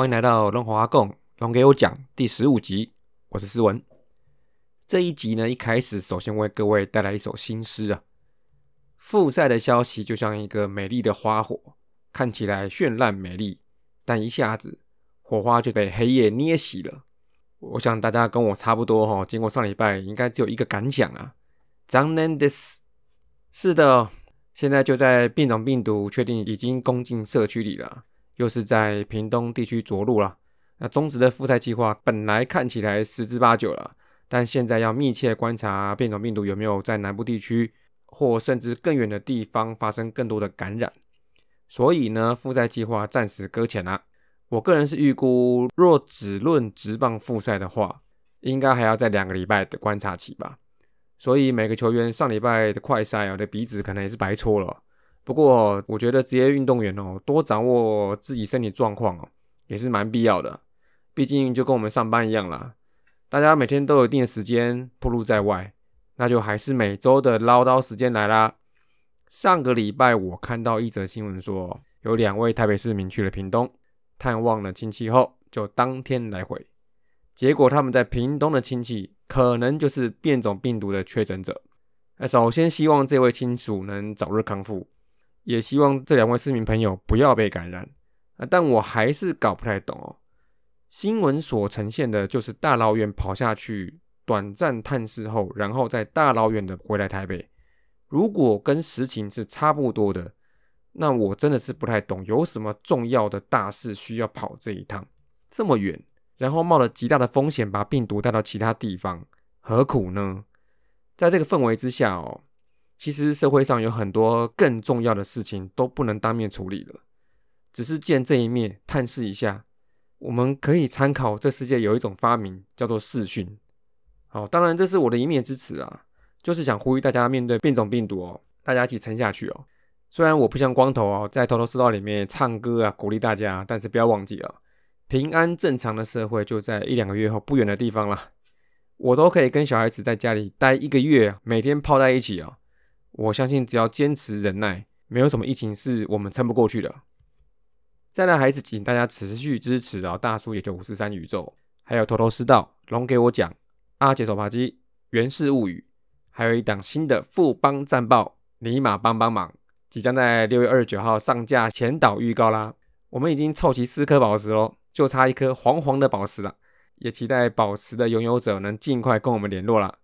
欢迎来到龙华共龙给我讲第十五集，我是思文。这一集呢，一开始首先为各位带来一首新诗啊。复赛的消息就像一个美丽的花火，看起来绚烂美丽，但一下子火花就被黑夜捏熄了。我想大家跟我差不多哈，经过上礼拜，应该只有一个感想啊。张 n d i s 是的，现在就在变种病毒确定已经攻进社区里了，又是在屏东地区着陆了。那中职的复赛计划本来看起来十之八九了，但现在要密切观察变种病毒有没有在南部地区或甚至更远的地方发生更多的感染，所以呢，复赛计划暂时搁浅了。我个人是预估，若只论直棒复赛的话，应该还要在两个礼拜的观察期吧。所以每个球员上礼拜的快赛啊，的鼻子可能也是白戳了。不过我觉得职业运动员哦，多掌握自己身体状况哦，也是蛮必要的。毕竟就跟我们上班一样啦，大家每天都有一定的时间暴露在外，那就还是每周的唠叨时间来啦。上个礼拜我看到一则新闻说，有两位台北市民去了屏东探望了亲戚后，就当天来回。结果他们在屏东的亲戚可能就是变种病毒的确诊者。那首先希望这位亲属能早日康复，也希望这两位市民朋友不要被感染。啊，但我还是搞不太懂哦。新闻所呈现的就是大老远跑下去短暂探视后，然后再大老远的回来台北。如果跟实情是差不多的，那我真的是不太懂，有什么重要的大事需要跑这一趟这么远？然后冒了极大的风险把病毒带到其他地方，何苦呢？在这个氛围之下哦，其实社会上有很多更重要的事情都不能当面处理了，只是见这一面，探视一下。我们可以参考这世界有一种发明叫做视讯。好，当然这是我的一面之词啊，就是想呼吁大家面对变种病毒哦，大家一起撑下去哦。虽然我不像光头哦，在头头是道里面唱歌啊，鼓励大家，但是不要忘记了。平安正常的社会就在一两个月后不远的地方了，我都可以跟小孩子在家里待一个月，每天泡在一起啊！我相信只要坚持忍耐，没有什么疫情是我们撑不过去的。再来，孩子，请大家持续支持啊！大叔也就五十三宇宙，还有头头是道，龙给我讲，阿杰手扒鸡，源氏物语，还有一档新的富邦战报，尼玛帮帮忙，即将在六月二十九号上架前导预告啦！我们已经凑齐四颗宝石喽。就差一颗黄黄的宝石了，也期待宝石的拥有者能尽快跟我们联络了。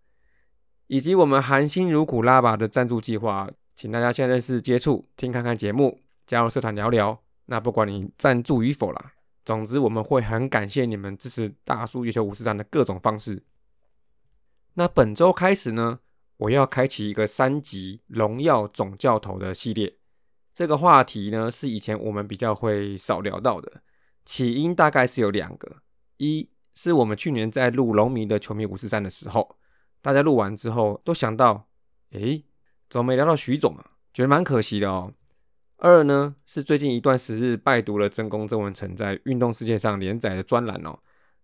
以及我们含辛茹苦拉拔的赞助计划，请大家先认识、接触、听看看节目，加入社团聊聊。那不管你赞助与否啦，总之我们会很感谢你们支持大叔月球武士站的各种方式。那本周开始呢，我要开启一个三级荣耀总教头的系列。这个话题呢，是以前我们比较会少聊到的。起因大概是有两个，一是我们去年在录龙迷的球迷五四三的时候，大家录完之后都想到，诶，怎么没聊到徐总啊？觉得蛮可惜的哦。二呢是最近一段时日拜读了真宫曾文成在运动世界上连载的专栏哦，《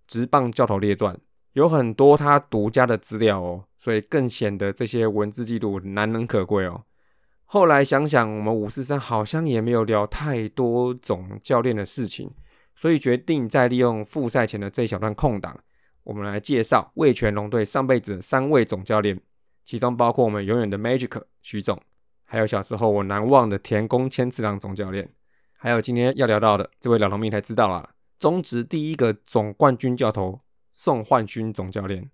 直棒教头列传》，有很多他独家的资料哦，所以更显得这些文字记录难能可贵哦。后来想想，我们五四三好像也没有聊太多总教练的事情。所以决定再利用复赛前的这一小段空档，我们来介绍味全龙队上辈子三位总教练，其中包括我们永远的 Magic 徐总，还有小时候我难忘的田宫千次郎总教练，还有今天要聊到的这位老农民才知道了，中职第一个总冠军教头宋焕勋总教练。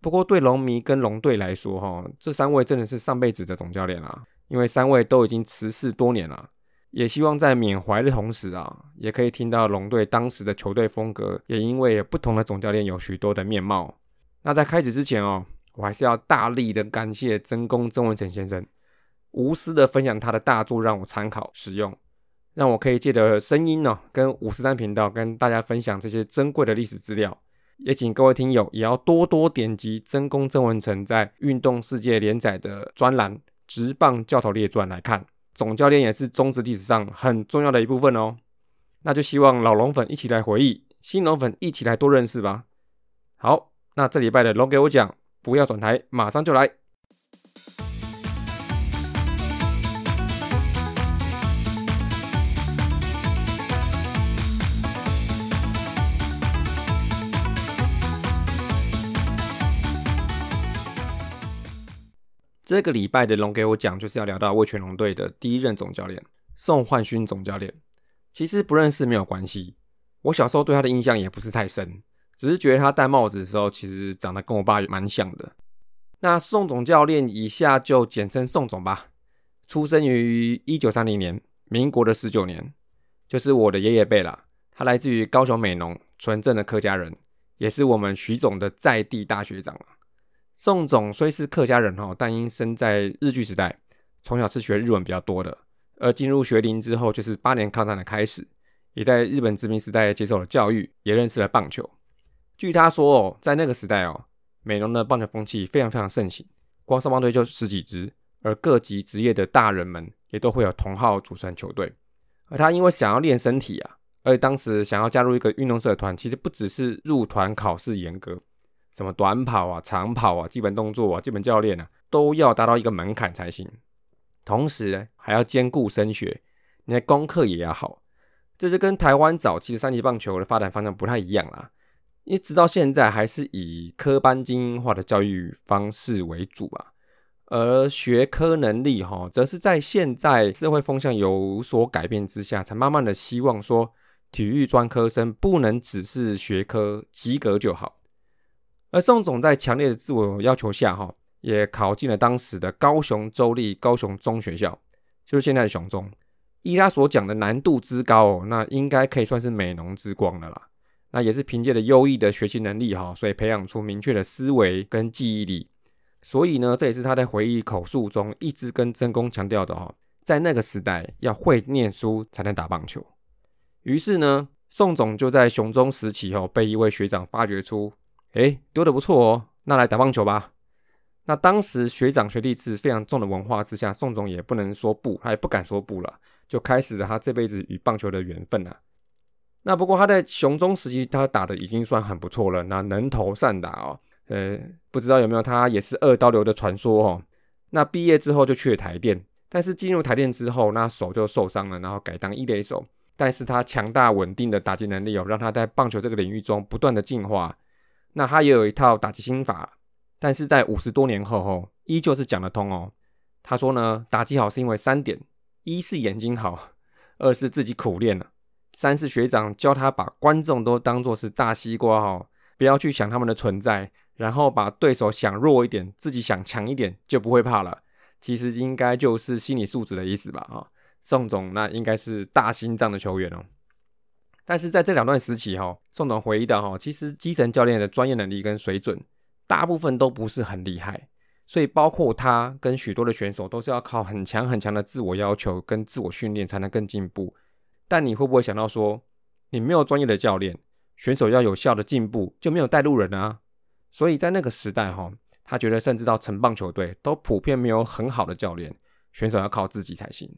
不过对龙迷跟龙队来说，哈，这三位真的是上辈子的总教练啊，因为三位都已经辞世多年了。也希望在缅怀的同时啊，也可以听到龙队当时的球队风格，也因为不同的总教练有许多的面貌。那在开始之前哦，我还是要大力的感谢真公曾文成先生，无私的分享他的大作让我参考使用，让我可以借着声音呢，跟五十三频道跟大家分享这些珍贵的历史资料。也请各位听友也要多多点击真公曾文成在运动世界连载的专栏《直棒教头列传》来看。总教练也是中职历史上很重要的一部分哦，那就希望老龙粉一起来回忆，新龙粉一起来多认识吧。好，那这礼拜的龙给我讲，不要转台，马上就来。这个礼拜的龙给我讲，就是要聊到魏全龙队的第一任总教练宋焕勋总教练。其实不认识没有关系，我小时候对他的印象也不是太深，只是觉得他戴帽子的时候，其实长得跟我爸蛮像的。那宋总教练，以下就简称宋总吧。出生于一九三零年，民国的十九年，就是我的爷爷辈啦。他来自于高雄美浓，纯正的客家人，也是我们徐总的在地大学长宋总虽是客家人哈，但因生在日据时代，从小是学日文比较多的。而进入学龄之后，就是八年抗战的开始，也在日本殖民时代接受了教育，也认识了棒球。据他说哦，在那个时代哦，美浓的棒球风气非常非常盛行，光少棒队就十几支，而各级职业的大人们也都会有同号组成球队。而他因为想要练身体啊，而且当时想要加入一个运动社团，其实不只是入团考试严格。什么短跑啊、长跑啊、基本动作啊、基本教练啊，都要达到一个门槛才行。同时呢，还要兼顾升学，你的功课也要好。这是跟台湾早期的三级棒球的发展方向不太一样啦。因为直到现在还是以科班精英化的教育方式为主啊，而学科能力哈，则是在现在社会风向有所改变之下，才慢慢的希望说，体育专科生不能只是学科及格就好。而宋总在强烈的自我要求下，哈，也考进了当时的高雄州立高雄中学校，就是现在的雄中。依他所讲的难度之高，那应该可以算是美浓之光了啦。那也是凭借着优异的学习能力，哈，所以培养出明确的思维跟记忆力。所以呢，这也是他在回忆口述中一直跟真公强调的，哈，在那个时代要会念书才能打棒球。于是呢，宋总就在雄中时期，哈，被一位学长发掘出。哎，丢的不错哦，那来打棒球吧。那当时学长学弟制非常重的文化之下，宋总也不能说不，他也不敢说不了，就开始了他这辈子与棒球的缘分了。那不过他在雄中时期，他打的已经算很不错了，那能投善打哦。呃，不知道有没有他也是二刀流的传说哦。那毕业之后就去了台电，但是进入台电之后，那手就受伤了，然后改当一垒手。但是他强大稳定的打击能力哦，让他在棒球这个领域中不断的进化。那他也有一套打击心法，但是在五十多年后，哦，依旧是讲得通哦。他说呢，打击好是因为三点：一是眼睛好，二是自己苦练了，三是学长教他把观众都当作是大西瓜哦，不要去想他们的存在，然后把对手想弱一点，自己想强一点，就不会怕了。其实应该就是心理素质的意思吧？哈，宋总那应该是大心脏的球员哦。但是在这两段时期，哈，宋总回忆到，哈，其实基层教练的专业能力跟水准，大部分都不是很厉害，所以包括他跟许多的选手，都是要靠很强很强的自我要求跟自我训练才能更进步。但你会不会想到说，你没有专业的教练，选手要有效的进步，就没有带路人啊？所以在那个时代，哈，他觉得甚至到城棒球队都普遍没有很好的教练，选手要靠自己才行。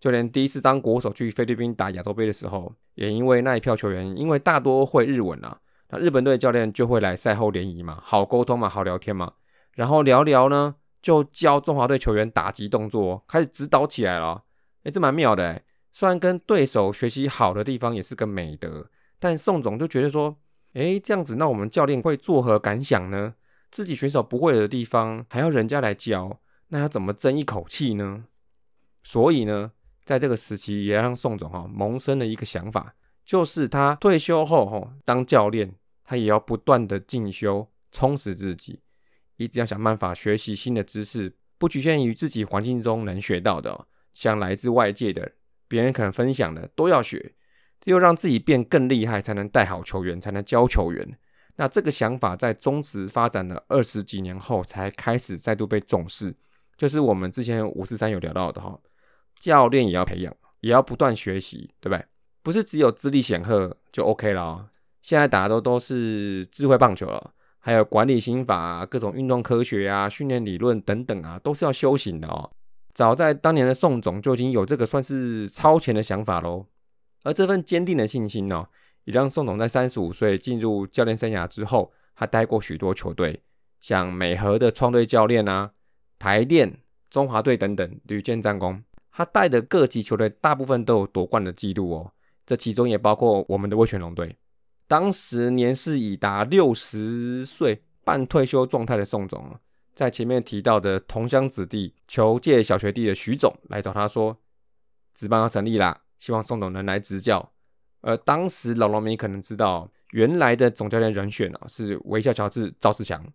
就连第一次当国手去菲律宾打亚洲杯的时候，也因为那一票球员，因为大多会日文啊，那日本队教练就会来赛后联谊嘛，好沟通嘛，好聊天嘛，然后聊聊呢，就教中华队球员打击动作，开始指导起来了。哎，这蛮妙的哎，虽然跟对手学习好的地方也是个美德，但宋总就觉得说，哎，这样子，那我们教练会作何感想呢？自己选手不会的地方还要人家来教，那要怎么争一口气呢？所以呢？在这个时期，也让宋总哈萌生了一个想法，就是他退休后哈当教练，他也要不断的进修，充实自己，一直要想办法学习新的知识，不局限于自己环境中能学到的，像来自外界的别人可能分享的都要学，只有让自己变更厉害，才能带好球员，才能教球员。那这个想法在中职发展了二十几年后，才开始再度被重视，就是我们之前五四三有聊到的哈。教练也要培养，也要不断学习，对不对？不是只有资历显赫就 OK 了。现在打的都都是智慧棒球了，还有管理心法啊，各种运动科学啊、训练理论等等啊，都是要修行的哦。早在当年的宋总就已经有这个算是超前的想法喽。而这份坚定的信心呢，也让宋总在三十五岁进入教练生涯之后，他待过许多球队，像美和的创队教练啊、台电、中华队等等，屡建战功。他带的各级球队大部分都有夺冠的记录哦，这其中也包括我们的威权龙队。当时年事已达六十岁半退休状态的宋总，在前面提到的同乡子弟求借小学弟的徐总来找他说，职棒要成立啦，希望宋总能来执教。而当时老农民可能知道，原来的总教练人选啊是微笑乔治赵世强，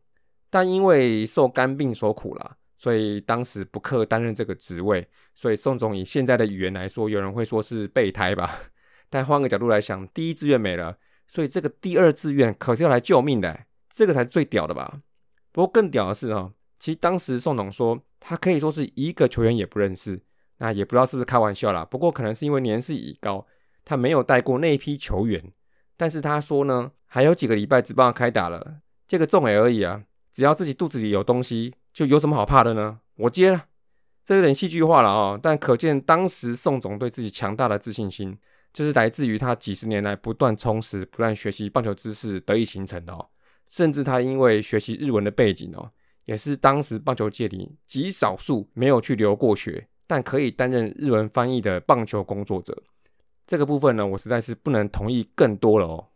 但因为受肝病所苦了，所以当时不克担任这个职位。所以宋总以现在的语言来说，有人会说是备胎吧。但换个角度来想，第一志愿没了，所以这个第二志愿可是要来救命的，这个才是最屌的吧。不过更屌的是哦，其实当时宋总说他可以说是一个球员也不认识，那也不知道是不是开玩笑啦。不过可能是因为年事已高。他没有带过那一批球员，但是他说呢，还有几个礼拜只帮他开打了，这个重尾而已啊，只要自己肚子里有东西，就有什么好怕的呢？我接了，这有点戏剧化了啊，但可见当时宋总对自己强大的自信心，就是来自于他几十年来不断充实、不断学习棒球知识得以形成的哦。甚至他因为学习日文的背景哦，也是当时棒球界里极少数没有去留过学，但可以担任日文翻译的棒球工作者。这个部分呢，我实在是不能同意更多了哦。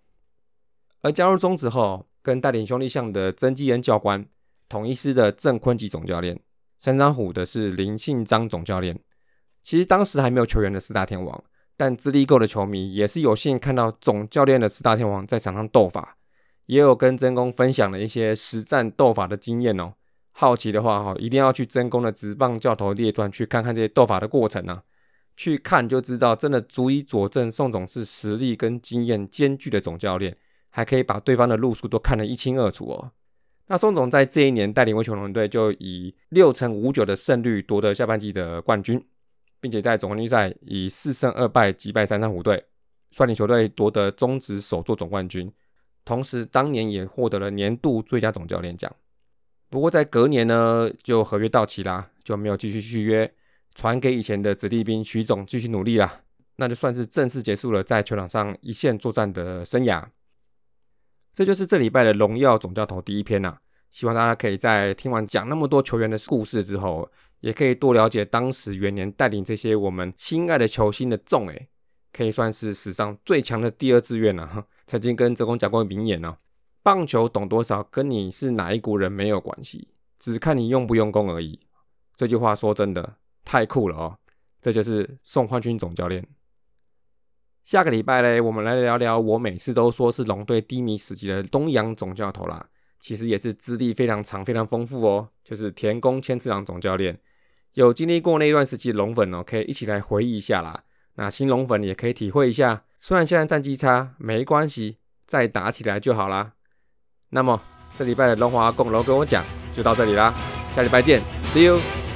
而加入中职后，跟带领兄弟象的曾基恩教官，统一师的郑坤吉总教练，三张虎的是林信章总教练。其实当时还没有球员的四大天王，但资历够的球迷也是有幸看到总教练的四大天王在场上斗法，也有跟真公分享了一些实战斗法的经验哦。好奇的话哈，一定要去真公的直棒教头列传去看看这些斗法的过程啊。去看就知道，真的足以佐证宋总是实力跟经验兼具的总教练，还可以把对方的路数都看得一清二楚哦。那宋总在这一年带领威球龙队，就以六成五九的胜率夺得下半季的冠军，并且在总冠军赛以四胜二败击败三山虎队，率领球队夺得中职首座总冠军，同时当年也获得了年度最佳总教练奖。不过在隔年呢，就合约到期啦，就没有继续续约。传给以前的子弟兵徐总继续努力啦，那就算是正式结束了在球场上一线作战的生涯。这就是这礼拜的荣耀总教头第一篇呐，希望大家可以在听完讲那么多球员的故事之后，也可以多了解当时元年带领这些我们心爱的球星的众诶，可以算是史上最强的第二志愿了。曾经跟泽公讲过名言哦，棒球懂多少跟你是哪一国人没有关系，只看你用不用功而已。这句话说真的。太酷了哦！这就是宋焕军总教练。下个礼拜嘞，我们来聊聊我每次都说是龙队低迷时期的东洋总教头啦。其实也是资历非常长、非常丰富哦。就是田宫千次郎总教练，有经历过那段时期的龙粉哦，可以一起来回忆一下啦。那新龙粉也可以体会一下，虽然现在战绩差，没关系，再打起来就好啦。那么这礼拜的龙华共楼跟我讲就到这里啦，下礼拜见，See you。